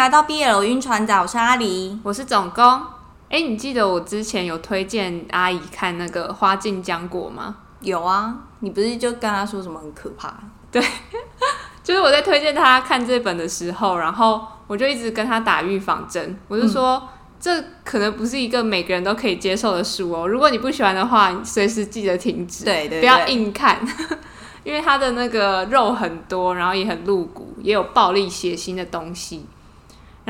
来到 BL 晕船仔，我是阿狸，我是总工。哎，你记得我之前有推荐阿姨看那个《花镜浆果》吗？有啊，你不是就跟她说什么很可怕？对，就是我在推荐她看这本的时候，然后我就一直跟她打预防针，我就说、嗯、这可能不是一个每个人都可以接受的书哦。如果你不喜欢的话，你随时记得停止，对，对对，不要硬看。因为它的那个肉很多，然后也很露骨，也有暴力血腥的东西。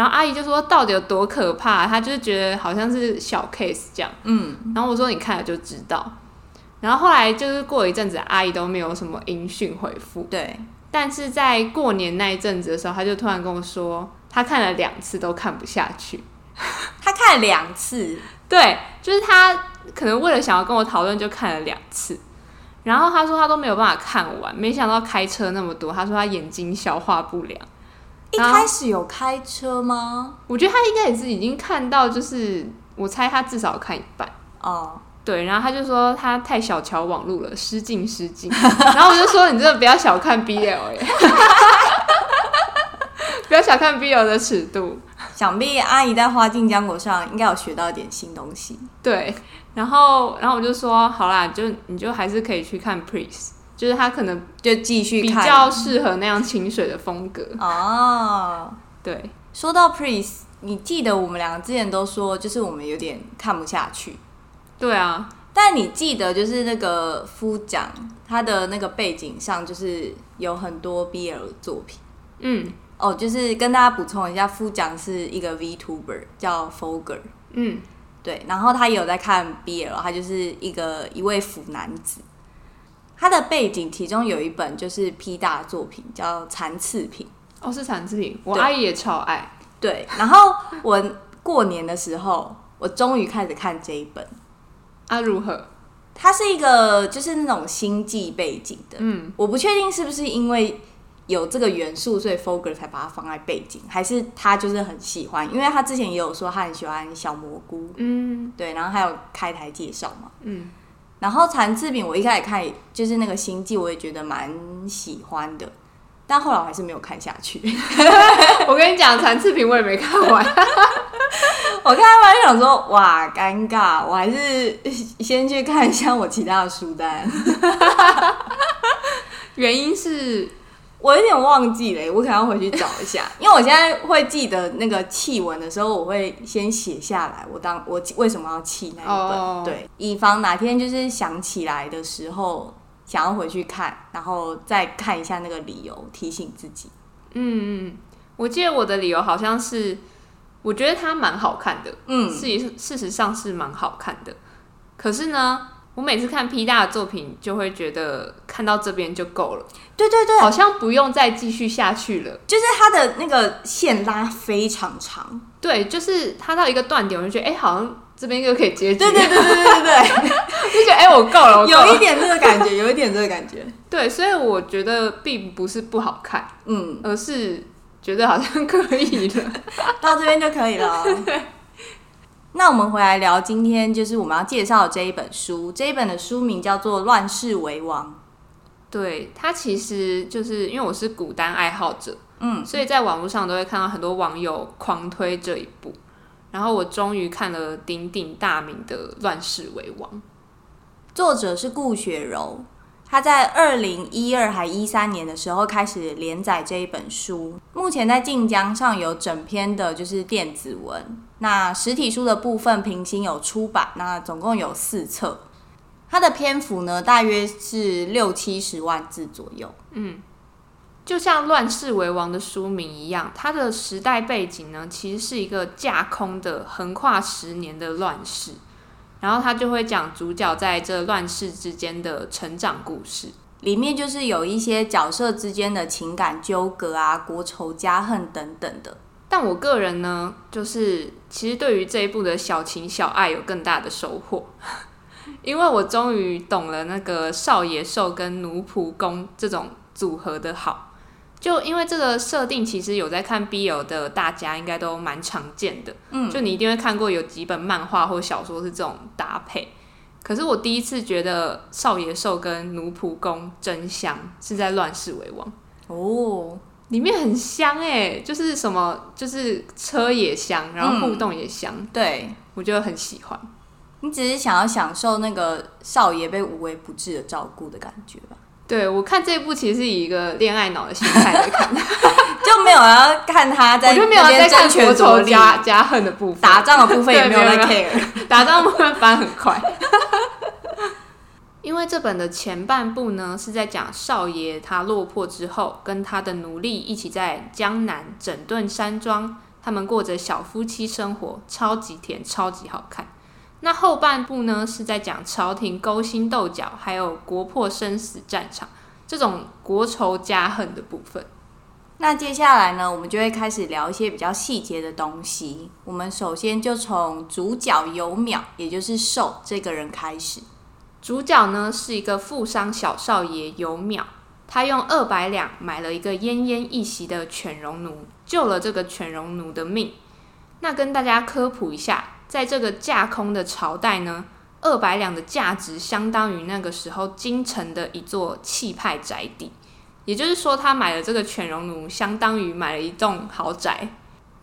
然后阿姨就说：“到底有多可怕？”她就是觉得好像是小 case 这样。嗯。然后我说：“你看了就知道。”然后后来就是过了一阵子，阿姨都没有什么音讯回复。对。但是在过年那一阵子的时候，她就突然跟我说，她看了两次都看不下去。她看了两次？对，就是她可能为了想要跟我讨论，就看了两次。然后她说她都没有办法看完，没想到开车那么多，她说她眼睛消化不良。一开始有开车吗？我觉得他应该也是已经看到，就是我猜他至少看一半。哦，对，然后他就说他太小瞧网络了，失敬失敬。然后我就说你真的不要小看 BL 耶，不要小看 BL 的尺度。想必阿姨在花镜浆果上应该有学到一点新东西。对。然后，然后我就说，好啦，就你就还是可以去看 Pris，就是他可能就继续看，比较适合那样清水的风格哦。对，说到 Priest，你记得我们两个之前都说，就是我们有点看不下去。对啊，但你记得就是那个夫讲他的那个背景上，就是有很多 BL 作品。嗯，哦，就是跟大家补充一下，夫讲是一个 VTuber 叫 Fogger。嗯。对，然后他也有在看 BL，他就是一个一位腐男子。他的背景其中有一本就是 P 大的作品，叫《残次品》。哦，是残次品，我阿姨也超爱。对，然后我过年的时候，我终于开始看这一本。啊，如何？它是一个就是那种星际背景的。嗯，我不确定是不是因为。有这个元素，所以 Fogger 才把它放在背景，还是他就是很喜欢？因为他之前也有说他很喜欢小蘑菇，嗯，对，然后还有开台介绍嘛，嗯，然后残次品我一开始看就是那个星际，我也觉得蛮喜欢的，但后来我还是没有看下去。我跟你讲，残次品我也没看完，我看完就想说哇，尴尬，我还是先去看一下我其他的书单，原因是。我有点忘记了，我可能要回去找一下，因为我现在会记得那个气文的时候，我会先写下来，我当我为什么要气那一本，oh. 对，以防哪天就是想起来的时候想要回去看，然后再看一下那个理由，提醒自己。嗯嗯，我记得我的理由好像是，我觉得它蛮好看的，嗯，事实事实上是蛮好看的，可是呢。我每次看 P 大的作品，就会觉得看到这边就够了。对对对，好像不用再继续下去了。就是他的那个线拉非常长。对，就是他到一个断点，我就觉得哎、欸，好像这边就可以结局。对对对对对对，就觉得哎、欸，我够了，我够了，有一点这个感觉，有一点这个感觉。对，所以我觉得并不是不好看，嗯，而是觉得好像可以了，到这边就可以了。对。那我们回来聊，今天就是我们要介绍的这一本书。这一本的书名叫做《乱世为王》。对，它其实就是因为我是古耽爱好者，嗯，所以在网络上都会看到很多网友狂推这一部。然后我终于看了鼎鼎大名的《乱世为王》，作者是顾雪柔。他在二零一二还一三年的时候开始连载这一本书，目前在晋江上有整篇的就是电子文，那实体书的部分平行有出版，那总共有四册，它的篇幅呢大约是六七十万字左右。嗯，就像《乱世为王》的书名一样，它的时代背景呢其实是一个架空的横跨十年的乱世。然后他就会讲主角在这乱世之间的成长故事，里面就是有一些角色之间的情感纠葛啊、国仇家恨等等的。但我个人呢，就是其实对于这一部的小情小爱有更大的收获，因为我终于懂了那个少爷兽跟奴仆宫这种组合的好。就因为这个设定，其实有在看 BL 的大家应该都蛮常见的。嗯，就你一定会看过有几本漫画或小说是这种搭配。可是我第一次觉得少爷兽跟奴仆宫真香，是在《乱世为王》。哦，里面很香哎，就是什么，就是车也香，然后互动也香，嗯、对我觉得很喜欢。你只是想要享受那个少爷被无微不至的照顾的感觉吧？对，我看这一部其实是以一个恋爱脑的心态来看，就没有要看他在，我就没有在看国仇家家恨的部分，打仗的部分也没有在 care，打仗的部分翻很快。因为这本的前半部呢，是在讲少爷他落魄之后，跟他的奴隶一起在江南整顿山庄，他们过着小夫妻生活，超级甜，超级好看。那后半部呢，是在讲朝廷勾心斗角，还有国破生死战场这种国仇家恨的部分。那接下来呢，我们就会开始聊一些比较细节的东西。我们首先就从主角尤淼，也就是寿这个人开始。主角呢是一个富商小少爷尤淼，他用二百两买了一个奄奄一息的犬戎奴，救了这个犬戎奴的命。那跟大家科普一下。在这个架空的朝代呢，二百两的价值相当于那个时候京城的一座气派宅邸，也就是说，他买了这个犬戎奴，相当于买了一栋豪宅。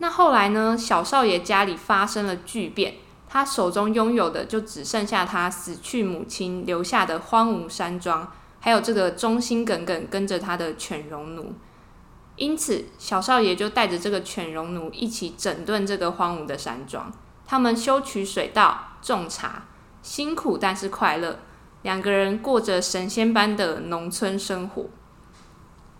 那后来呢，小少爷家里发生了巨变，他手中拥有的就只剩下他死去母亲留下的荒芜山庄，还有这个忠心耿耿跟着他的犬戎奴。因此，小少爷就带着这个犬戎奴一起整顿这个荒芜的山庄。他们修渠水道、种茶，辛苦但是快乐。两个人过着神仙般的农村生活。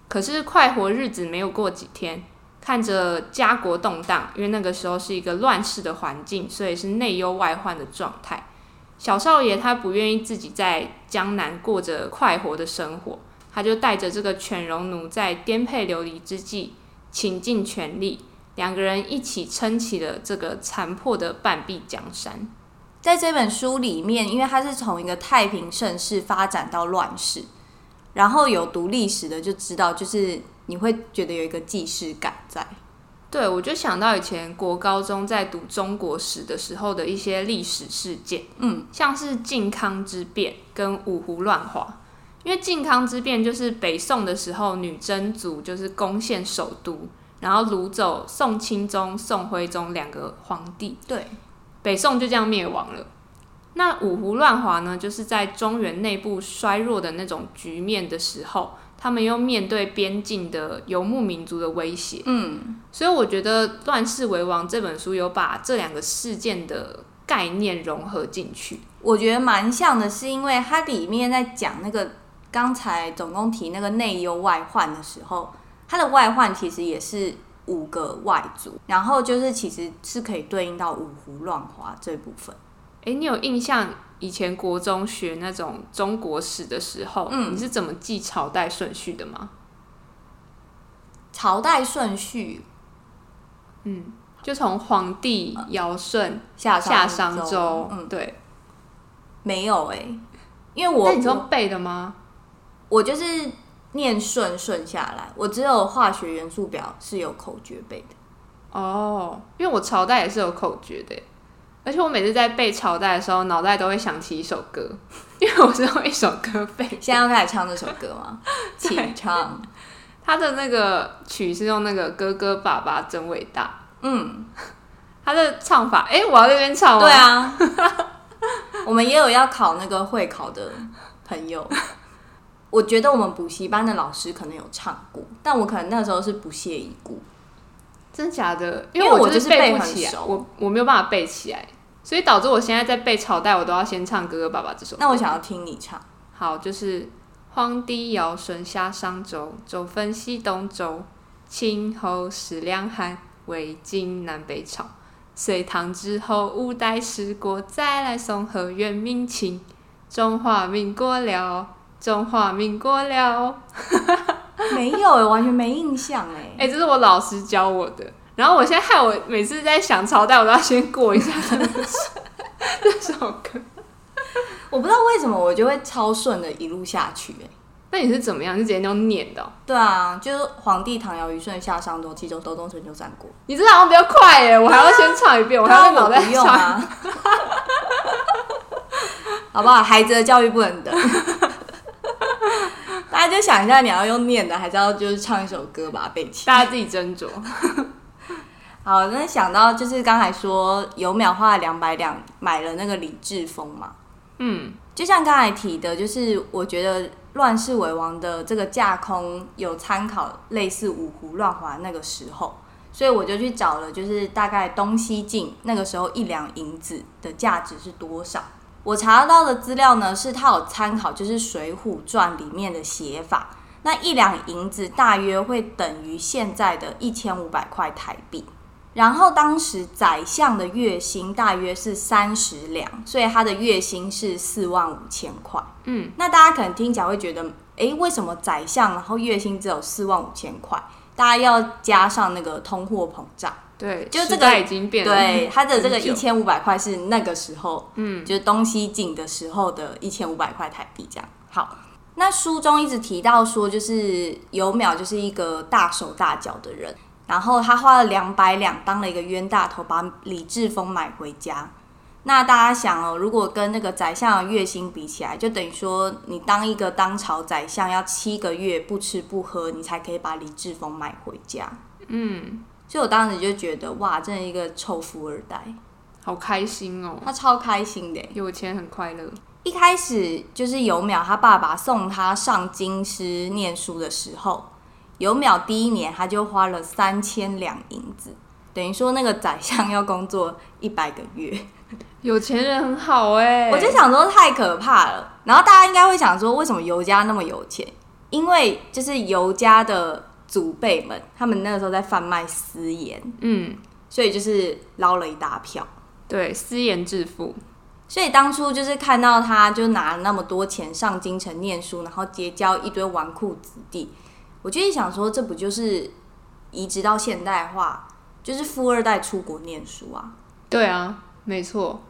可是快活日子没有过几天，看着家国动荡，因为那个时候是一个乱世的环境，所以是内忧外患的状态。小少爷他不愿意自己在江南过着快活的生活，他就带着这个犬戎奴，在颠沛流离之际，倾尽全力。两个人一起撑起了这个残破的半壁江山。在这本书里面，因为它是从一个太平盛世发展到乱世，然后有读历史的就知道，就是你会觉得有一个既视感在。对，我就想到以前国高中在读中国史的时候的一些历史事件，嗯，像是靖康之变跟五胡乱华。因为靖康之变就是北宋的时候，女真族就是攻陷首都。然后掳走宋钦宗、宋徽宗两个皇帝，对，北宋就这样灭亡了。那五胡乱华呢？就是在中原内部衰弱的那种局面的时候，他们又面对边境的游牧民族的威胁。嗯，所以我觉得《乱世为王》这本书有把这两个事件的概念融合进去。我觉得蛮像的，是因为它里面在讲那个刚才总共提那个内忧外患的时候。它的外患其实也是五个外族，然后就是其实是可以对应到五胡乱华这部分。哎，你有印象以前国中学那种中国史的时候，嗯，你是怎么记朝代顺序的吗？朝代顺序，嗯，就从皇帝尧舜夏夏商周，嗯，对，没有哎，因为我那你说背的吗？我就是。念顺顺下来，我只有化学元素表是有口诀背的。哦，因为我朝代也是有口诀的，而且我每次在背朝代的时候，脑袋都会想起一首歌，因为我是用一首歌背。现在要开始唱这首歌吗？请唱。他的那个曲是用那个哥哥爸爸真伟大。嗯，他的唱法，哎、欸，我要在这边唱吗？对啊，我们也有要考那个会考的朋友。我觉得我们补习班的老师可能有唱过，但我可能那时候是不屑一顾。真假的？因为我就是背不起来，我我没有办法背起来，所以导致我现在在背朝代，我都要先唱《哥哥爸爸》这首歌。那我想要听你唱。好，就是黄帝尧舜下商周，周分西东周，秦后始两汉，魏晋南北朝，隋唐之后五代十国，再来宋和元明清，中华民国了。中华民国了，没有哎，完全没印象哎。哎，这是我老师教我的。然后我现在害我每次在想朝代，我都要先过一下 这首歌。我不知道为什么我就会超顺的一路下去哎。那你是怎么样？就直接那种念的喔？对啊，就是皇帝唐尧虞舜夏商周七州东东春秋战国。你这好像比较快哎，我还要先唱一遍，啊、我还要脑袋不用啊。好不好？孩子的教育不能等。大家就想一下，你要用念的，还是要就是唱一首歌把它背起来？大家自己斟酌。好，那想到就是刚才说有秒花了两百两买了那个李志峰嘛，嗯，就像刚才提的，就是我觉得乱世为王的这个架空有参考类似五胡乱华那个时候，所以我就去找了，就是大概东西晋那个时候一两银子的价值是多少。我查到的资料呢，是他有参考就是《水浒传》里面的写法，那一两银子大约会等于现在的一千五百块台币。然后当时宰相的月薪大约是三十两，所以他的月薪是四万五千块。嗯，那大家可能听起来会觉得，哎，为什么宰相然后月薪只有四万五千块？大家要加上那个通货膨胀。对，就这个已经变了。对，他的这个一千五百块是那个时候，嗯，就是东西紧的时候的一千五百块台币这样。好，那书中一直提到说，就是尤淼就是一个大手大脚的人。然后他花了两百两当了一个冤大头，把李志峰买回家。那大家想哦，如果跟那个宰相的月薪比起来，就等于说你当一个当朝宰相要七个月不吃不喝，你才可以把李志峰买回家。嗯，所以我当时就觉得哇，真的一个臭富二代，好开心哦。他超开心的，有钱很快乐。一开始就是有淼他爸爸送他上京师念书的时候。有淼第一年，他就花了三千两银子，等于说那个宰相要工作一百个月。有钱人很好哎、欸，我就想说太可怕了。然后大家应该会想说，为什么尤家那么有钱？因为就是尤家的祖辈们，他们那个时候在贩卖私盐，嗯，所以就是捞了一大票。对，私盐致富。所以当初就是看到他就拿了那么多钱上京城念书，然后结交一堆纨绔子弟。我就想说，这不就是移植到现代化，就是富二代出国念书啊？对啊，没错。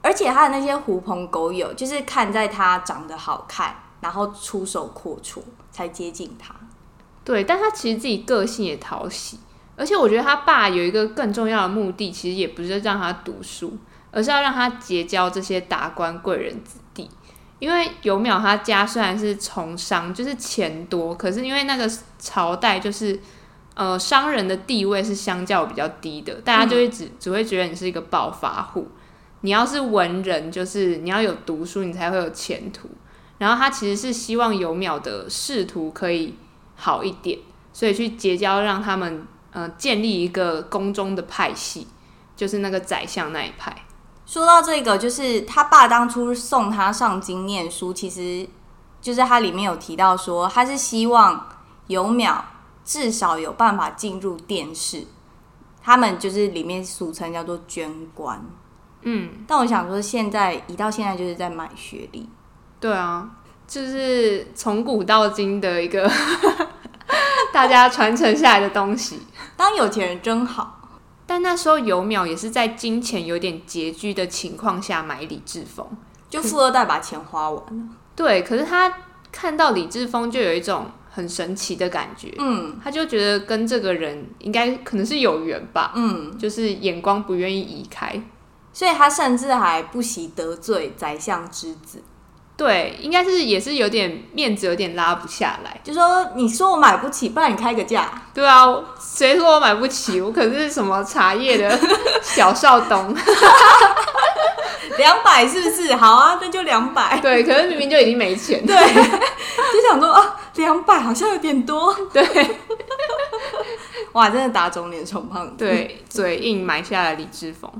而且他的那些狐朋狗友，就是看在他长得好看，然后出手阔绰，才接近他。对，但他其实自己个性也讨喜，而且我觉得他爸有一个更重要的目的，其实也不是让他读书，而是要让他结交这些达官贵人子弟。因为尤淼他家虽然是从商，就是钱多，可是因为那个朝代就是，呃，商人的地位是相较比较低的，大家就会只、只会觉得你是一个暴发户。你要是文人，就是你要有读书，你才会有前途。然后他其实是希望尤淼的仕途可以好一点，所以去结交，让他们呃建立一个宫中的派系，就是那个宰相那一派。说到这个，就是他爸当初送他上京念书，其实就是他里面有提到说，他是希望有淼至少有办法进入殿试，他们就是里面俗称叫做捐官。嗯，但我想说，现在一到现在就是在买学历。对啊，就是从古到今的一个 大家传承下来的东西。当有钱人真好。但那时候尤淼也是在金钱有点拮据的情况下买李志峰，就富二代把钱花完了。对，可是他看到李志峰就有一种很神奇的感觉，嗯，他就觉得跟这个人应该可能是有缘吧，嗯，就是眼光不愿意移开，所以他甚至还不惜得罪宰相之子。对，应该是也是有点面子，有点拉不下来。就说你说我买不起，不然你开个价。对啊，谁说我买不起？我可是什么茶叶的 小少东，两百是不是？好啊，那就两百。对，可是明明就已经没钱。对，就想说啊，两百好像有点多。对，哇，真的打肿脸充胖子。对，嘴硬买下了李志峰。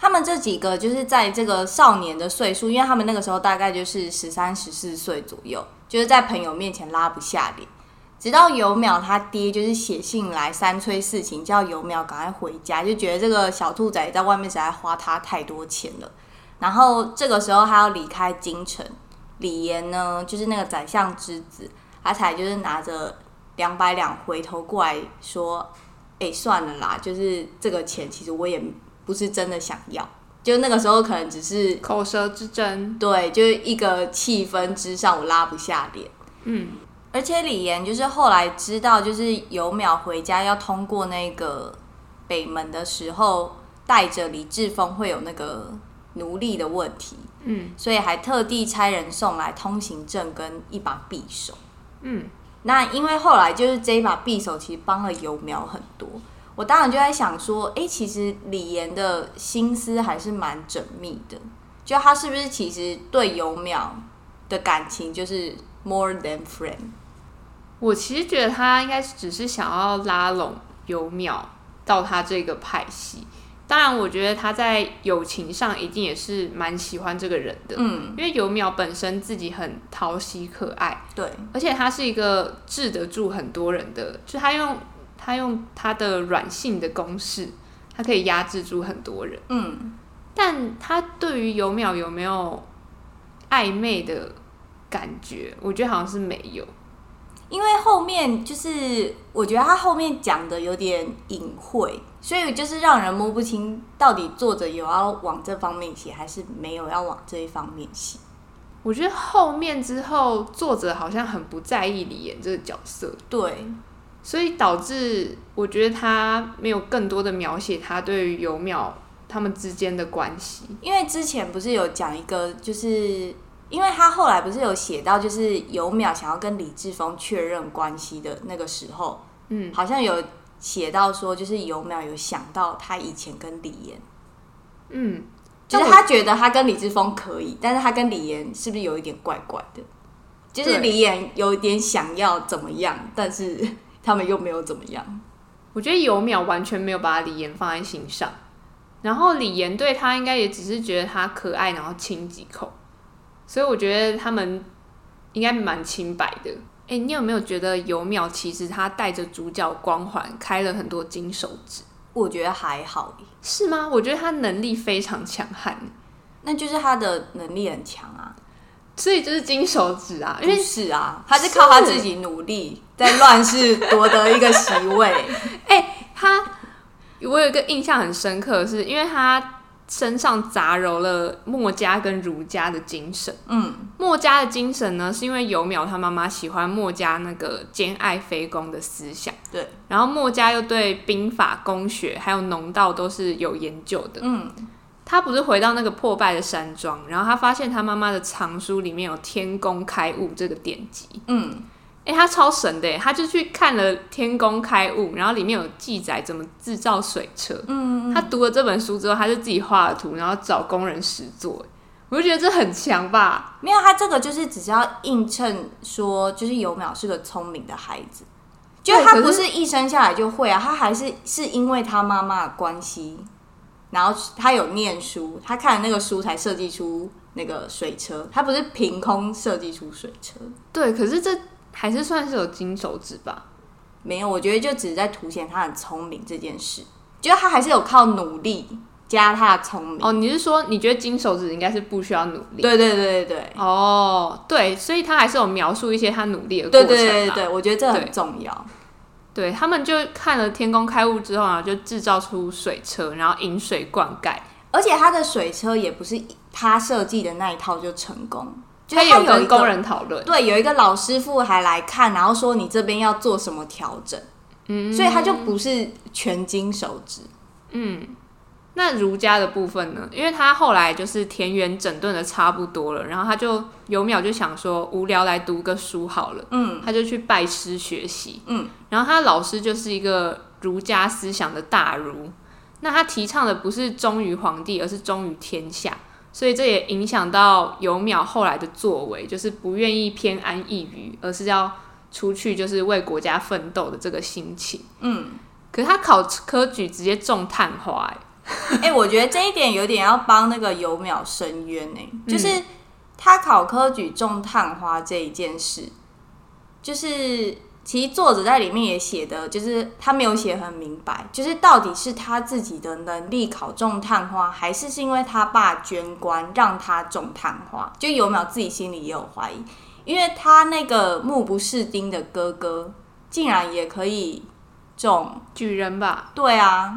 他们这几个就是在这个少年的岁数，因为他们那个时候大概就是十三、十四岁左右，就是在朋友面前拉不下脸。直到有淼他爹就是写信来三催四请，叫有淼赶快回家，就觉得这个小兔崽在外面实在花他太多钱了。然后这个时候他要离开京城，李岩呢就是那个宰相之子，他才就是拿着两百两回头过来说：“哎，算了啦，就是这个钱其实我也。”不是真的想要，就那个时候可能只是口舌之争，对，就是一个气氛之上，我拉不下脸。嗯，而且李岩就是后来知道，就是有淼回家要通过那个北门的时候，带着李志峰会有那个奴隶的问题，嗯，所以还特地差人送来通行证跟一把匕首。嗯，那因为后来就是这一把匕首其实帮了游苗很多，我当然就在想说，哎、欸，其实李岩的心思还是蛮缜密的，就他是不是其实对尤淼的感情就是 more than friend？我其实觉得他应该只是想要拉拢尤淼到他这个派系。当然，我觉得他在友情上一定也是蛮喜欢这个人的，嗯，因为尤淼本身自己很讨喜可爱，对，而且他是一个治得住很多人的，就他用他用他的软性的攻势，他可以压制住很多人，嗯，但他对于游淼有没有暧昧的感觉？我觉得好像是没有。因为后面就是我觉得他后面讲的有点隐晦，所以就是让人摸不清到底作者有要往这方面写，还是没有要往这一方面写。我觉得后面之后作者好像很不在意李岩这个角色，对，所以导致我觉得他没有更多的描写他对于尤淼他们之间的关系。因为之前不是有讲一个就是。因为他后来不是有写到，就是尤淼想要跟李志峰确认关系的那个时候，嗯，好像有写到说，就是尤淼有想到他以前跟李岩，嗯，就是他觉得他跟李志峰可以，但是他跟李岩是不是有一点怪怪的？就是李岩有一点想要怎么样，但是他们又没有怎么样。我觉得尤淼完全没有把李岩放在心上，然后李岩对他应该也只是觉得他可爱，然后亲几口。所以我觉得他们应该蛮清白的。哎、欸，你有没有觉得尤淼其实他带着主角光环开了很多金手指？我觉得还好，是吗？我觉得他能力非常强悍，那就是他的能力很强啊。所以就是金手指啊，因为是啊，他是靠他自己努力在乱世夺得一个席位。哎、欸，他我有一个印象很深刻的是，因为他。身上杂糅了墨家跟儒家的精神。嗯，墨家的精神呢，是因为尤淼他妈妈喜欢墨家那个兼爱非攻的思想。对，然后墨家又对兵法、工学还有农道都是有研究的。嗯，他不是回到那个破败的山庄，然后他发现他妈妈的藏书里面有天工开物这个典籍。嗯。哎、欸，他超神的，他就去看了《天工开物》，然后里面有记载怎么制造水车。嗯，嗯，他读了这本书之后，他就自己画了图，然后找工人实做。我就觉得这很强吧？没有，他这个就是只是要映衬说，就是尤淼是个聪明的孩子，就他不是一生下来就会啊，他还是是因为他妈妈的关系，然后他有念书，他看了那个书才设计出那个水车，他不是凭空设计出水车。对，可是这。还是算是有金手指吧？没有，我觉得就只是在凸显他很聪明这件事。觉得他还是有靠努力加他的聪明。哦，你是说你觉得金手指应该是不需要努力？对对对对对。哦，对，所以他还是有描述一些他努力的过程。对对对对，我觉得这很重要。对，他们就看了天工开物之后，啊就制造出水车，然后引水灌溉。而且他的水车也不是他设计的那一套就成功。他有跟工人讨论，对，有一个老师傅还来看，然后说你这边要做什么调整，嗯，所以他就不是全金手指，嗯。那儒家的部分呢？因为他后来就是田园整顿的差不多了，然后他就游苗就想说无聊来读个书好了，嗯，他就去拜师学习，嗯，然后他老师就是一个儒家思想的大儒，那他提倡的不是忠于皇帝，而是忠于天下。所以这也影响到游苗后来的作为，就是不愿意偏安一隅，而是要出去就是为国家奋斗的这个心情。嗯，可是他考科举直接中探花，哎，哎、欸，我觉得这一点有点要帮那个尤淼申冤呢，就是他考科举中探花这一件事，就是。其实作者在里面也写的，就是他没有写很明白，就是到底是他自己的能力考中探花，还是是因为他爸捐官让他中探花？就尤淼自己心里也有怀疑，因为他那个目不识丁的哥哥，竟然也可以中举人吧？对啊，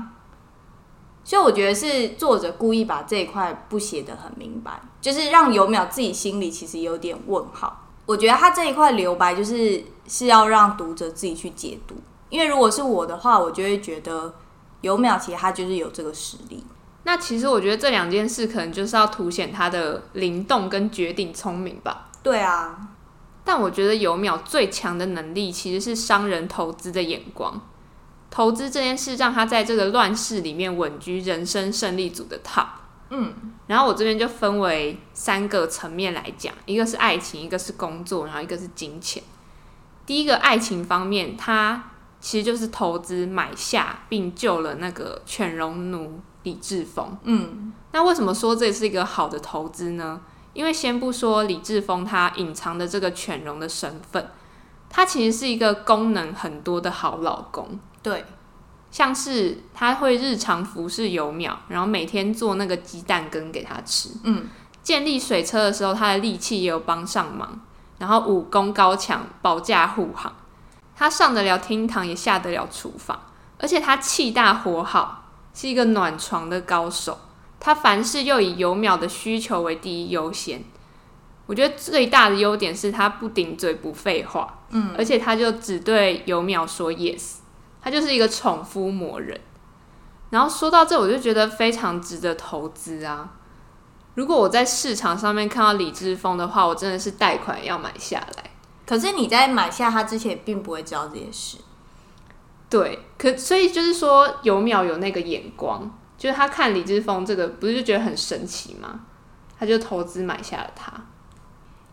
所以我觉得是作者故意把这一块不写得很明白，就是让尤淼自己心里其实有点问号。我觉得他这一块留白就是是要让读者自己去解读，因为如果是我的话，我就会觉得尤淼其实他就是有这个实力。那其实我觉得这两件事可能就是要凸显他的灵动跟绝顶聪明吧。对啊，但我觉得尤淼最强的能力其实是商人投资的眼光。投资这件事让他在这个乱世里面稳居人生胜利组的 top。嗯，然后我这边就分为三个层面来讲，一个是爱情，一个是工作，然后一个是金钱。第一个爱情方面，他其实就是投资买下并救了那个犬戎奴李志峰。嗯，那为什么说这是一个好的投资呢？因为先不说李志峰他隐藏的这个犬戎的身份，他其实是一个功能很多的好老公。对。像是他会日常服侍游淼，然后每天做那个鸡蛋羹给他吃。嗯，建立水车的时候，他的力气也有帮上忙。然后武功高强，保驾护航。他上得了厅堂，也下得了厨房。而且他气大活好，是一个暖床的高手。他凡事又以游淼的需求为第一优先。我觉得最大的优点是他不顶嘴不废话。嗯，而且他就只对游淼说 yes。他就是一个宠夫魔人，然后说到这，我就觉得非常值得投资啊！如果我在市场上面看到李志峰的话，我真的是贷款要买下来。可是你在买下他之前，并不会知道这件事。对，可所以就是说，尤淼有那个眼光，就是他看李志峰这个，不是就觉得很神奇吗？他就投资买下了他。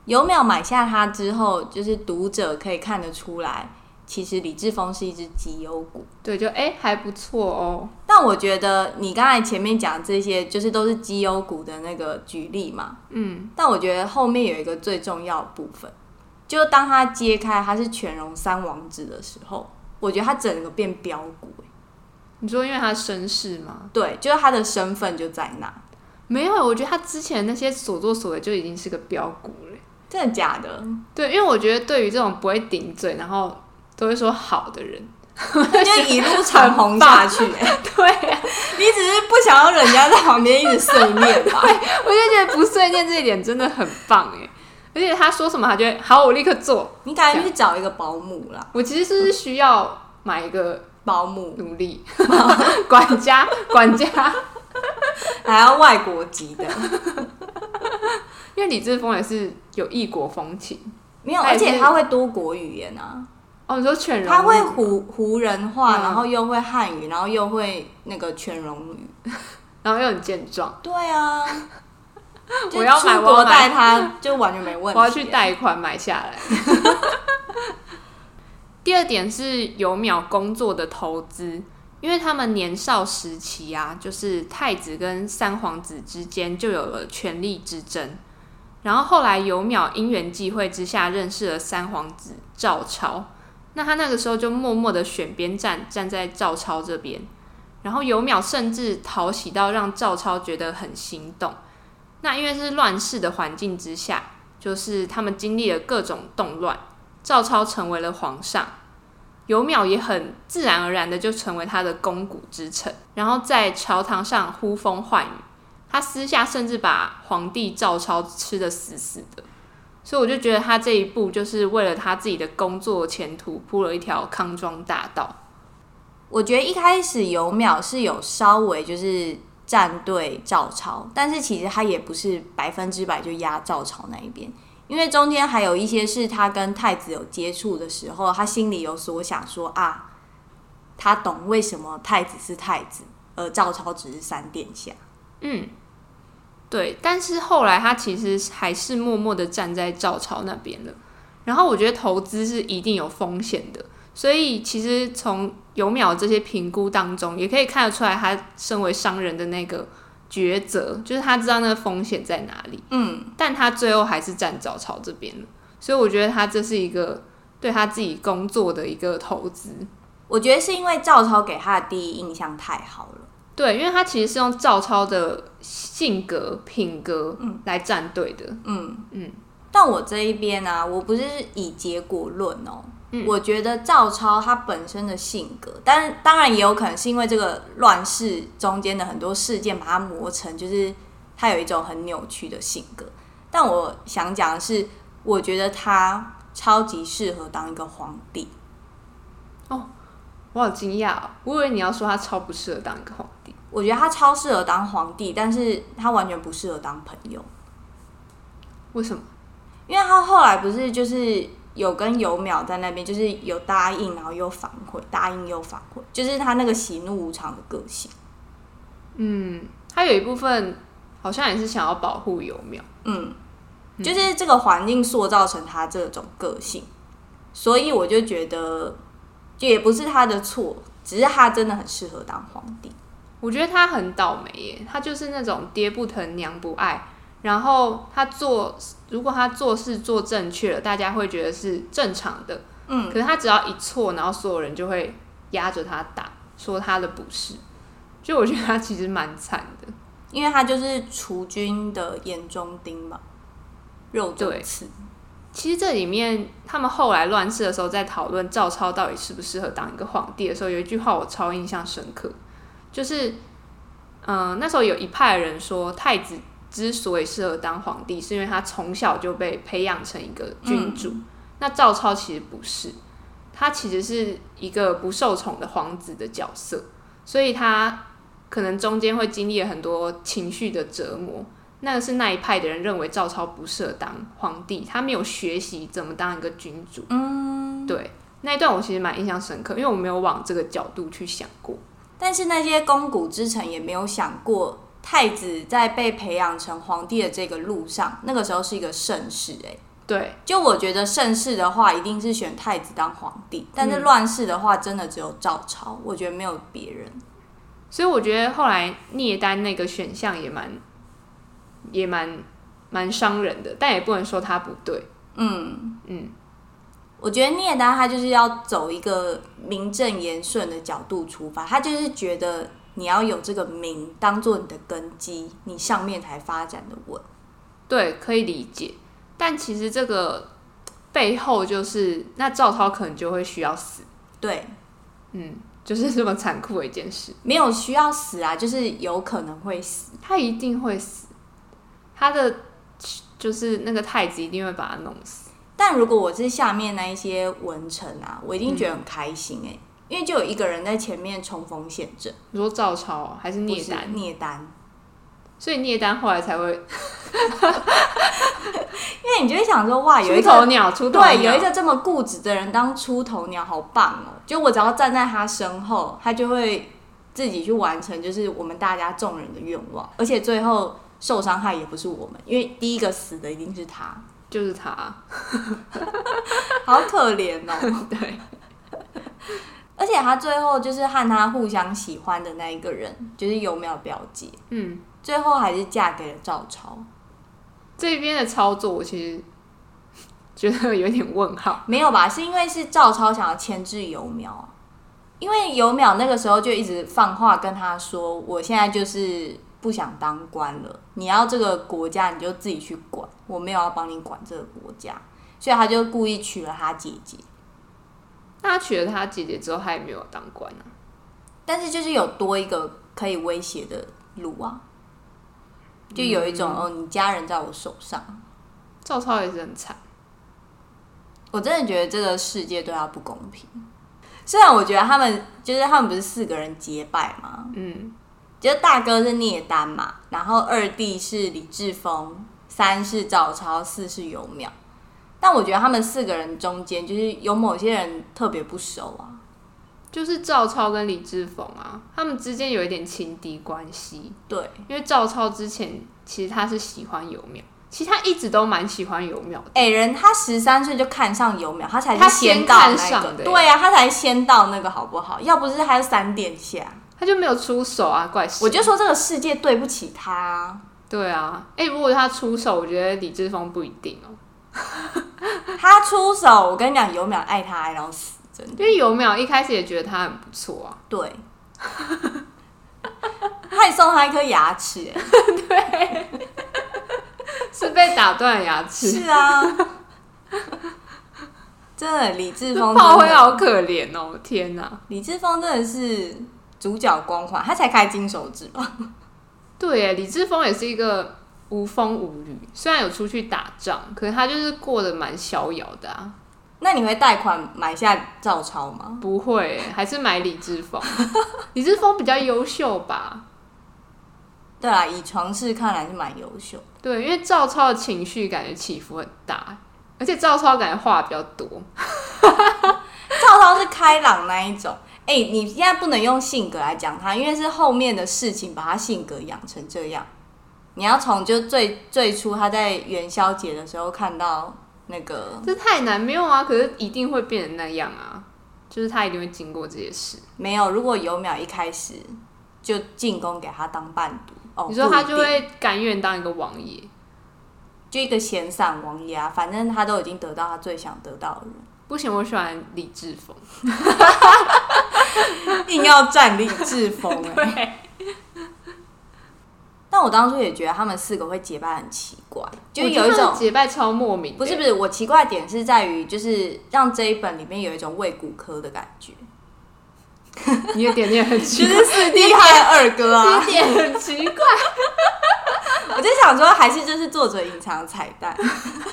尤淼买下他之后，就是读者可以看得出来。其实李志峰是一只绩优股，对，就哎、欸、还不错哦。但我觉得你刚才前面讲这些，就是都是绩优股的那个举例嘛。嗯。但我觉得后面有一个最重要的部分，就当他揭开他是全融三王子的时候，我觉得他整个变标股。你说因为他身世吗？对，就是他的身份就在那。没有，我觉得他之前那些所作所为就已经是个标股了。真的假的？对，因为我觉得对于这种不会顶嘴，然后。都会说好的人，就一路长虹下去。对、啊，你只是不想要人家在旁边一直碎念吧？我就觉得不碎念这一点真的很棒哎！而且他说什么，他就得好，我立刻做。你赶紧去找一个保姆啦！我其实是需要买一个保姆，努力管家，管家还要外国籍的，因为李志峰也是有异国风情，没有，而且他会多国语言啊。哦，你说犬戎，他会胡胡人话，嗯，然后又会汉语，然后又会那个犬戎语，然后又很健壮。对啊，我要买，我带他就完全没问题。我要去贷款买下来。第二点是有秒工作的投资，因为他们年少时期啊，就是太子跟三皇子之间就有了权力之争，然后后来有秒因缘际会之下认识了三皇子赵超。那他那个时候就默默的选边站，站在赵超这边，然后尤淼甚至讨喜到让赵超觉得很心动。那因为是乱世的环境之下，就是他们经历了各种动乱，赵超成为了皇上，尤淼也很自然而然的就成为他的肱骨之臣，然后在朝堂上呼风唤雨，他私下甚至把皇帝赵超吃得死死的。所以我就觉得他这一步就是为了他自己的工作前途铺了一条康庄大道。我觉得一开始尤淼是有稍微就是站队赵超，但是其实他也不是百分之百就压赵超那一边，因为中间还有一些是他跟太子有接触的时候，他心里有所想说啊，他懂为什么太子是太子，而赵超只是三殿下。嗯。对，但是后来他其实还是默默的站在赵超那边了。然后我觉得投资是一定有风险的，所以其实从游淼这些评估当中，也可以看得出来他身为商人的那个抉择，就是他知道那个风险在哪里。嗯，但他最后还是站赵超这边了。所以我觉得他这是一个对他自己工作的一个投资。我觉得是因为赵超给他的第一印象太好了。对，因为他其实是用赵超的性格品格来站队的。嗯嗯。但我这一边、啊，我不是以结果论哦。嗯。我觉得赵超他本身的性格，但当然也有可能是因为这个乱世中间的很多事件把他磨成，就是他有一种很扭曲的性格。但我想讲的是，我觉得他超级适合当一个皇帝。哦。我好惊讶哦！我以为你要说他超不适合当一个皇帝。我觉得他超适合当皇帝，但是他完全不适合当朋友。为什么？因为他后来不是就是有跟尤淼在那边，就是有答应，然后又反悔，答应又反悔，就是他那个喜怒无常的个性。嗯，他有一部分好像也是想要保护尤淼。嗯，就是这个环境塑造成他这种个性，所以我就觉得，就也不是他的错，只是他真的很适合当皇帝。我觉得他很倒霉耶，他就是那种爹不疼娘不爱，然后他做，如果他做事做正确了，大家会觉得是正常的，嗯，可是他只要一错，然后所有人就会压着他打，说他的不是，就我觉得他其实蛮惨的，因为他就是除君的眼中钉嘛，肉中刺。其实这里面他们后来乱世的时候，在讨论赵超到底适不适合当一个皇帝的时候，有一句话我超印象深刻。就是，嗯、呃，那时候有一派人说，太子之所以适合当皇帝，是因为他从小就被培养成一个君主。嗯、那赵超其实不是，他其实是一个不受宠的皇子的角色，所以他可能中间会经历了很多情绪的折磨。那个是那一派的人认为赵超不适合当皇帝，他没有学习怎么当一个君主。嗯，对，那一段我其实蛮印象深刻，因为我没有往这个角度去想过。但是那些肱骨之臣也没有想过，太子在被培养成皇帝的这个路上，那个时候是一个盛世。哎，对，就我觉得盛世的话，一定是选太子当皇帝。但是乱世的话，真的只有赵超，我觉得没有别人。所以我觉得后来聂丹那个选项也蛮，也蛮蛮伤人的，但也不能说他不对。嗯嗯。我觉得聂丹他就是要走一个名正言顺的角度出发，他就是觉得你要有这个名当做你的根基，你上面才发展的稳。对，可以理解。但其实这个背后就是，那赵涛可能就会需要死。对，嗯，就是这么残酷的一件事。没有需要死啊，就是有可能会死，他一定会死。他的就是那个太子一定会把他弄死。但如果我是下面那一些文臣啊，我一定觉得很开心哎、因为就有一个人在前面冲锋陷阵。你说赵超还是聂丹？聂丹，所以聂丹后来才会，因为你就会想说，哇，有一头鸟，出头鸟，对，有一个这么固执的人当出头鸟，好棒哦、喔！就我只要站在他身后，他就会自己去完成，就是我们大家众人的愿望，而且最后受伤害也不是我们，因为第一个死的一定是他。就是他，好可怜哦、喔。对，而且他最后就是和他互相喜欢的那一个人，就是尤邈表姐。嗯，最后还是嫁给了赵超。这边的操作，我其实觉得有点问号。没有吧？是因为是赵超想要牵制尤邈，因为尤淼那个时候就一直放话跟他说：“我现在就是。”不想当官了，你要这个国家你就自己去管，我没有要帮你管这个国家，所以他就故意娶了他姐姐。那他娶了他姐姐之后，他也没有当官啊。但是就是有多一个可以威胁的路啊，就有一种、嗯、哦，你家人在我手上。赵超也是很惨，我真的觉得这个世界对他不公平。虽然我觉得他们就是他们不是四个人结拜吗？嗯。就大哥是聂丹嘛，然后二弟是李志峰，三是赵超，四是尤淼。但我觉得他们四个人中间，就是有某些人特别不熟啊，就是赵超跟李志峰啊，他们之间有一点情敌关系。对，因为赵超之前其实他是喜欢尤淼，其实他一直都蛮喜欢尤淼的。哎、欸，人他十三岁就看上尤淼，他才是先到。对呀、啊，他才先到那个好不好？要不是他是三殿下。他就没有出手啊，怪事！我就说这个世界对不起他啊。对啊，哎、欸，如果他出手，我觉得李志峰不一定哦。他出手，我跟你讲，尤淼爱他爱到死，真的。因为尤淼一开始也觉得他很不错啊。对。他也送他一颗牙齿，对，是被打断牙齿。是啊。真的，李志峰炮灰好可怜哦！天哪，李志峰真的是。主角光环，他才开金手指吧？对耶，李志峰也是一个无风无雨，虽然有出去打仗，可是他就是过得蛮逍遥的啊。那你会贷款买下赵超吗？不会，还是买李志峰。李志峰比较优秀吧？对啊，以床事看来是蛮优秀。对，因为赵超的情绪感觉起伏很大，而且赵超感觉话比较多。赵超是开朗那一种。哎、欸，你现在不能用性格来讲他，因为是后面的事情把他性格养成这样。你要从就最最初他在元宵节的时候看到那个，这太难，没有啊，可是一定会变成那样啊，就是他一定会经过这些事。没有，如果有淼一开始就进宫给他当伴读，哦，你说他就会甘愿当一个王爷，就一个闲散王爷啊，反正他都已经得到他最想得到的人。不行，我喜欢李志峰，硬要站李志峰哎。但我当初也觉得他们四个会结拜很奇怪，就有一种结拜超莫名。不是不是，我奇怪的点是在于，就是让这一本里面有一种魏骨科的感觉。你的点点很奇怪，就是四弟和二哥啊，有点很奇怪。我就想说，还是就是作者隐藏彩蛋。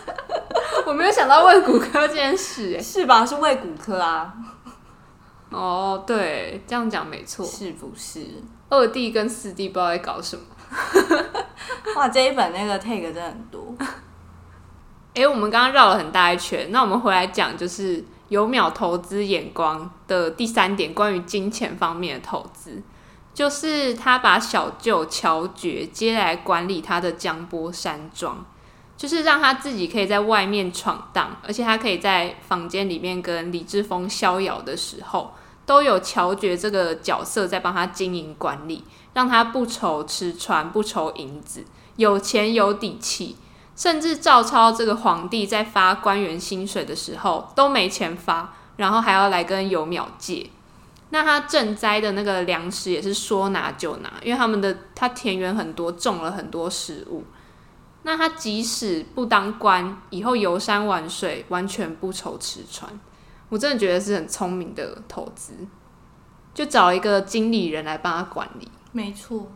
我没有想到喂骨科这件事，哎，是吧？是喂骨科啊。哦，对，这样讲没错，是不是？二弟跟四弟不知道在搞什么。哇，这一本那个 take 真的很多。哎、欸，我们刚刚绕了很大一圈，那我们回来讲，就是有淼投资眼光的第三点，关于金钱方面的投资，就是他把小舅乔爵接来管理他的江波山庄，就是让他自己可以在外面闯荡，而且他可以在房间里面跟李志峰逍遥的时候，都有乔爵这个角色在帮他经营管理。让他不愁吃穿，不愁银子，有钱有底气。甚至赵超这个皇帝在发官员薪水的时候都没钱发，然后还要来跟有淼借。那他赈灾的那个粮食也是说拿就拿，因为他们的他田园很多，种了很多食物。那他即使不当官，以后游山玩水，完全不愁吃穿。我真的觉得是很聪明的投资，就找一个经理人来帮他管理。没错，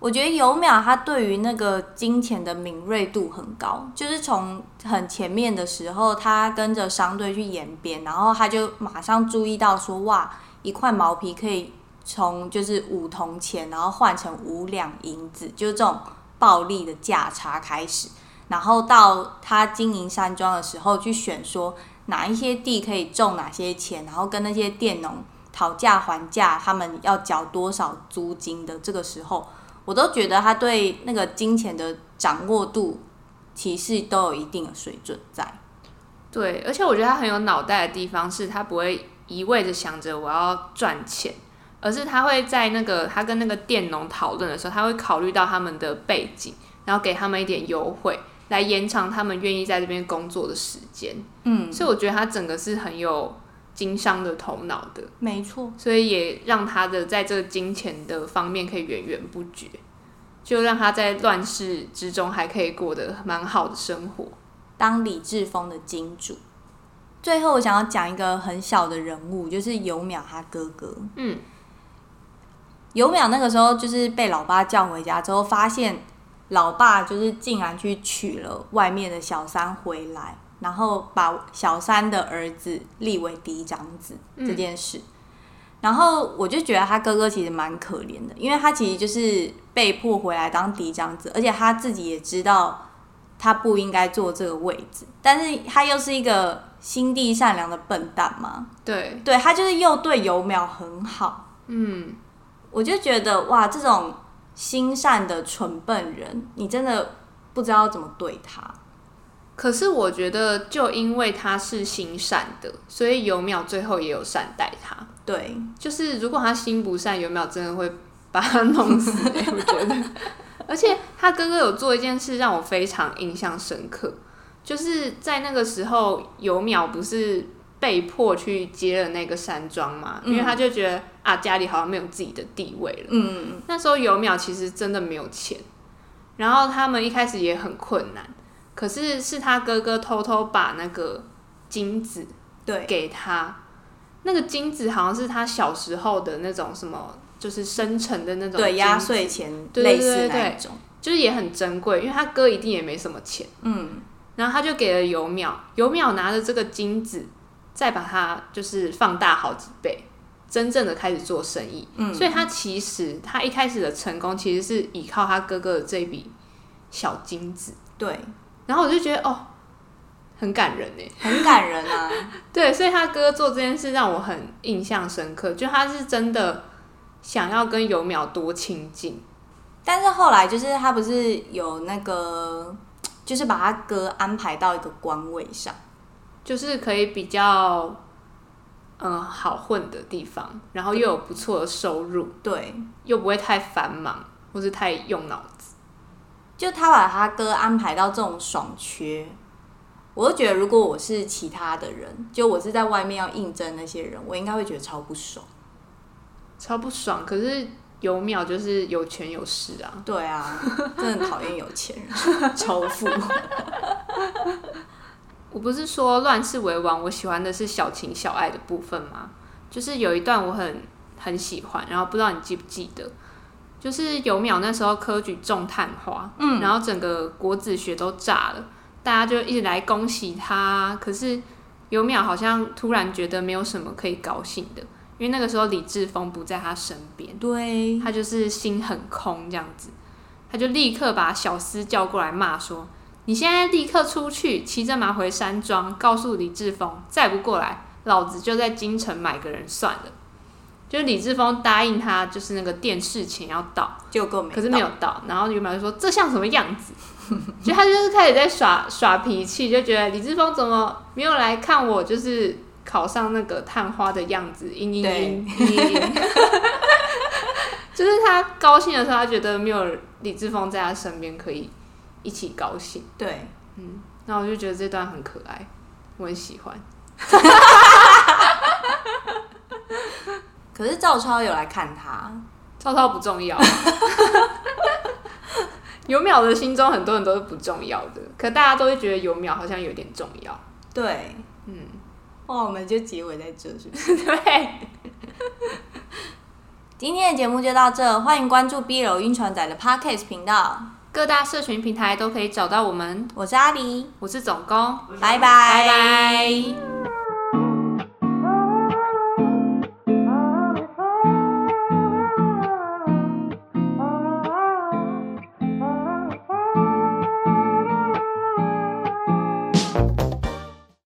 我觉得尤淼他对于那个金钱的敏锐度很高，就是从很前面的时候，他跟着商队去延边，然后他就马上注意到说，哇，一块毛皮可以从就是五铜钱，然后换成五两银子，就是这种暴利的价差开始，然后到他经营山庄的时候，去选说哪一些地可以种哪些钱，然后跟那些佃农。讨价还价，他们要缴多少租金的这个时候，我都觉得他对那个金钱的掌握度，其实都有一定的水准在。对，而且我觉得他很有脑袋的地方是，他不会一味的想着我要赚钱，而是他会在那个他跟那个佃农讨论的时候，他会考虑到他们的背景，然后给他们一点优惠，来延长他们愿意在这边工作的时间。嗯，所以我觉得他整个是很有。经商的头脑的，没错，所以也让他的在这个金钱的方面可以源源不绝，就让他在乱世之中还可以过得蛮好的生活，当李志峰的金主。最后，我想要讲一个很小的人物，就是尤淼他哥哥。嗯，尤淼那个时候就是被老爸叫回家之后，发现老爸就是竟然去娶了外面的小三回来。然后把小三的儿子立为嫡长子这件事，嗯，然后我就觉得他哥哥其实蛮可怜的，因为他其实就是被迫回来当嫡长子，而且他自己也知道他不应该坐这个位置，但是他又是一个心地善良的笨蛋嘛，对，对，他就是又对尤淼很好，嗯，我就觉得哇，这种心善的蠢笨人，你真的不知道怎么对他。可是我觉得，就因为他是心善的，所以尤淼最后也有善待他。对，就是如果他心不善，尤淼真的会把他弄死，欸。我觉得，而且他哥哥有做一件事让我非常印象深刻，就是在那个时候，尤淼不是被迫去接了那个山庄嘛，因为他就觉得啊，家里好像没有自己的地位了。嗯，那时候尤淼其实真的没有钱，然后他们一开始也很困难。可是是他哥哥偷偷把那个金子对。给他，那个金子好像是他小时候的那种什么，就是生辰的那种对压岁钱，类似那种，就是也很珍贵，因为他哥一定也没什么钱，嗯，然后他就给了尤淼，尤淼拿着这个金子，再把它就是放大好几倍，真正的开始做生意。嗯，所以他其实他一开始的成功，其实是依靠他哥哥的这笔小金子。对，然后我就觉得哦，很感人哎，很感人啊。对，所以他哥做这件事让我很印象深刻，就他是真的想要跟尤淼多亲近。但是后来就是他不是有那个，就是把他哥安排到一个官位上，就是可以比较嗯好混的地方，然后又有不错的收入，对，又不会太繁忙或是太用脑子。就他把他哥安排到这种爽缺，我就觉得如果我是其他的人，就我是在外面要应征那些人，我应该会觉得超不爽，超不爽。可是。尤淼就是有权有势啊！对啊，真的讨厌有钱人，仇富。我不是说乱世为王，我喜欢的是小情小爱的部分吗？就是有一段我很很喜欢，然后不知道你记不记得，就是尤淼那时候科举中探花，嗯，然后整个国子学都炸了，大家就一直来恭喜他，可是尤淼好像突然觉得没有什么可以高兴的。因为那个时候李志峰不在他身边，对，他就是心很空这样子，他就立刻把小厮叫过来骂说：“你现在立刻出去，骑着马回山庄，告诉李志峰，再不过来，老子就在京城买个人算了。”就是李志峰答应他，就是那个电视前要到，就够没，可是没有到。然后尤淼就说：“这像什么样子？” 就他就是开始在耍耍脾气，就觉得李志峰怎么没有来看我，就是。考上那个探花的样子，嘤嘤嘤嘤嘤，就是他高兴的时候，他觉得没有李志峰在他身边可以一起高兴。对，嗯，那我就觉得这段很可爱，我很喜欢。可是赵超有来看他，赵超不重要。尤淼的心中很多人都是不重要的，可大家都会觉得尤淼好像有点重要。对，嗯。哇，我们就结尾在这，是不是？对。今天的节目就到这，欢迎关注 B 楼晕船仔的 Podcast 频道，各大社群平台都可以找到我们。我是阿狸，我是总工，拜拜。拜拜。